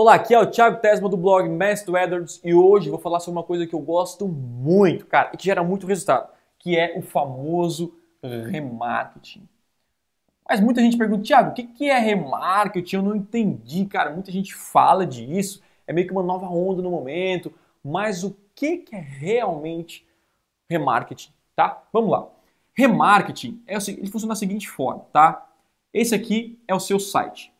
Olá, aqui é o Thiago Tesma do blog Mestre Edwards e hoje vou falar sobre uma coisa que eu gosto muito, cara, e que gera muito resultado, que é o famoso remarketing. Mas muita gente pergunta, Thiago, o que é remarketing? Eu não entendi, cara. Muita gente fala disso, é meio que uma nova onda no momento, mas o que é realmente remarketing, tá? Vamos lá. Remarketing, é, ele funciona da seguinte forma, tá? Esse aqui é o seu site.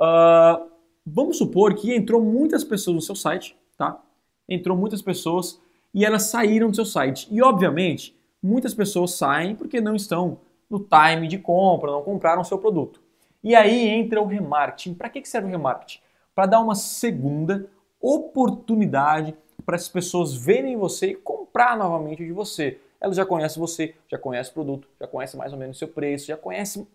Uh, vamos supor que entrou muitas pessoas no seu site, tá? Entrou muitas pessoas e elas saíram do seu site. E obviamente, muitas pessoas saem porque não estão no time de compra, não compraram o seu produto. E aí entra o remarketing. Para que serve o remarketing? Para dar uma segunda oportunidade para as pessoas verem você e comprar novamente de você. Elas já conhecem você, já conhecem o produto, já conhecem mais ou menos o seu preço, já conhecem,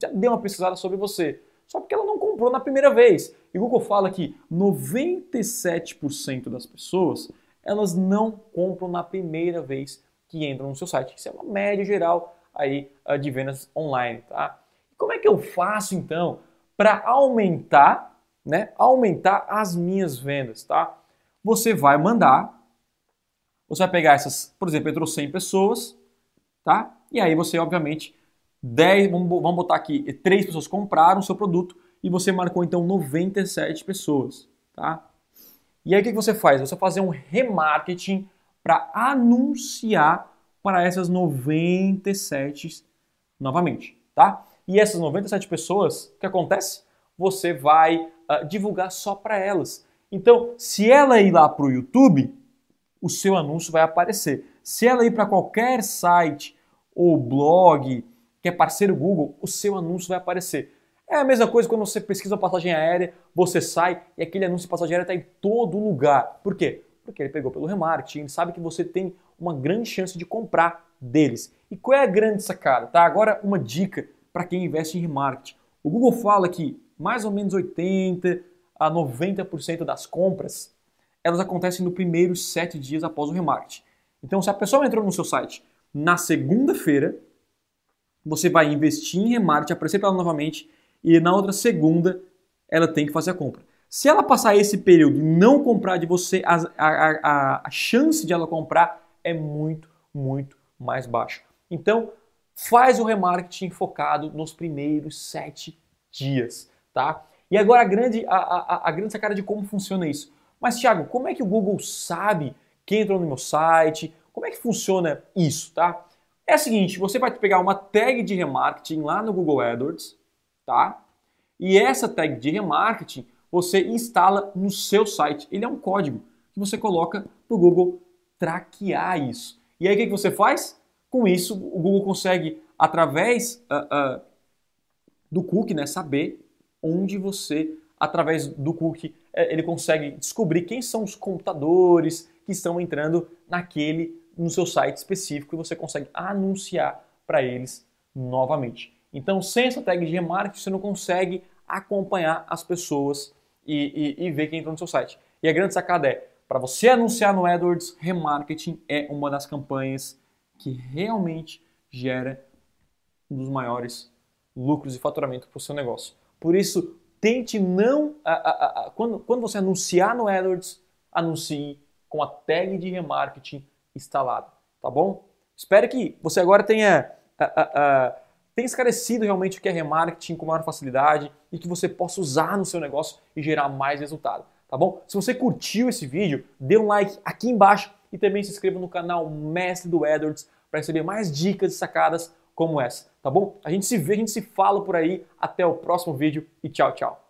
já deu uma pesquisada sobre você só porque ela não comprou na primeira vez. E o Google fala que 97% das pessoas elas não compram na primeira vez que entram no seu site. Isso é uma média geral aí ah, de vendas online, tá? como é que eu faço então para aumentar, né? Aumentar as minhas vendas, tá? Você vai mandar, você vai pegar essas, por exemplo, entrou 100 pessoas, tá? E aí você obviamente 10, vamos, botar aqui, 3 pessoas compraram o seu produto e você marcou então 97 pessoas, tá? E aí o que você faz? Você fazer um remarketing para anunciar para essas 97 novamente, tá? E essas 97 pessoas, o que acontece? Você vai uh, divulgar só para elas. Então, se ela ir lá para o YouTube, o seu anúncio vai aparecer. Se ela ir para qualquer site ou blog que é parceiro Google, o seu anúncio vai aparecer. É a mesma coisa quando você pesquisa passagem aérea, você sai e aquele anúncio de passagem aérea está em todo lugar. Por quê? Porque ele pegou pelo remarketing, ele sabe que você tem uma grande chance de comprar deles. E qual é a grande sacada? Tá? Agora uma dica para quem investe em remarketing. O Google fala que mais ou menos 80 a 90% das compras elas acontecem no primeiros sete dias após o remarketing. Então, se a pessoa entrou no seu site na segunda-feira, você vai investir em remarketing, aparecer para ela novamente e na outra segunda ela tem que fazer a compra. Se ela passar esse período e não comprar de você, a, a, a, chance de ela comprar é muito, muito mais baixa. Então, faz o remarketing focado nos primeiros sete dias, tá? E agora a grande, a, a, a grande sacada de como funciona isso. Mas, Thiago, como é que o Google sabe quem entrou no meu site? Como é que funciona isso, tá? É o seguinte, você vai pegar uma tag de remarketing lá no Google AdWords, tá? E essa tag de remarketing você instala no seu site. Ele é um código que você coloca para o Google traquear isso. E aí o que você faz? Com isso, o Google consegue, através uh, uh, do cookie, né, saber onde você, através do cookie, eh, ele consegue descobrir quem são os computadores que estão entrando naquele no seu site específico e você consegue anunciar para eles novamente. Então, sem essa tag de remarketing, você não consegue acompanhar as pessoas e, e, e ver quem entrou no seu site. E a grande sacada é, para você anunciar no AdWords, remarketing é uma das campanhas que realmente gera um dos maiores lucros e faturamento para o seu negócio. Por isso, tente não. A, a, a, quando, quando você anunciar no AdWords, anuncie com a tag de remarketing instalado, tá bom? Espero que você agora tenha, uh, uh, uh, tenha esclarecido realmente o que é remarketing com maior facilidade e que você possa usar no seu negócio e gerar mais resultado, tá bom? Se você curtiu esse vídeo, dê um like aqui embaixo e também se inscreva no canal Mestre do AdWords para receber mais dicas e sacadas como essa, tá bom? A gente se vê, a gente se fala por aí. Até o próximo vídeo e tchau, tchau.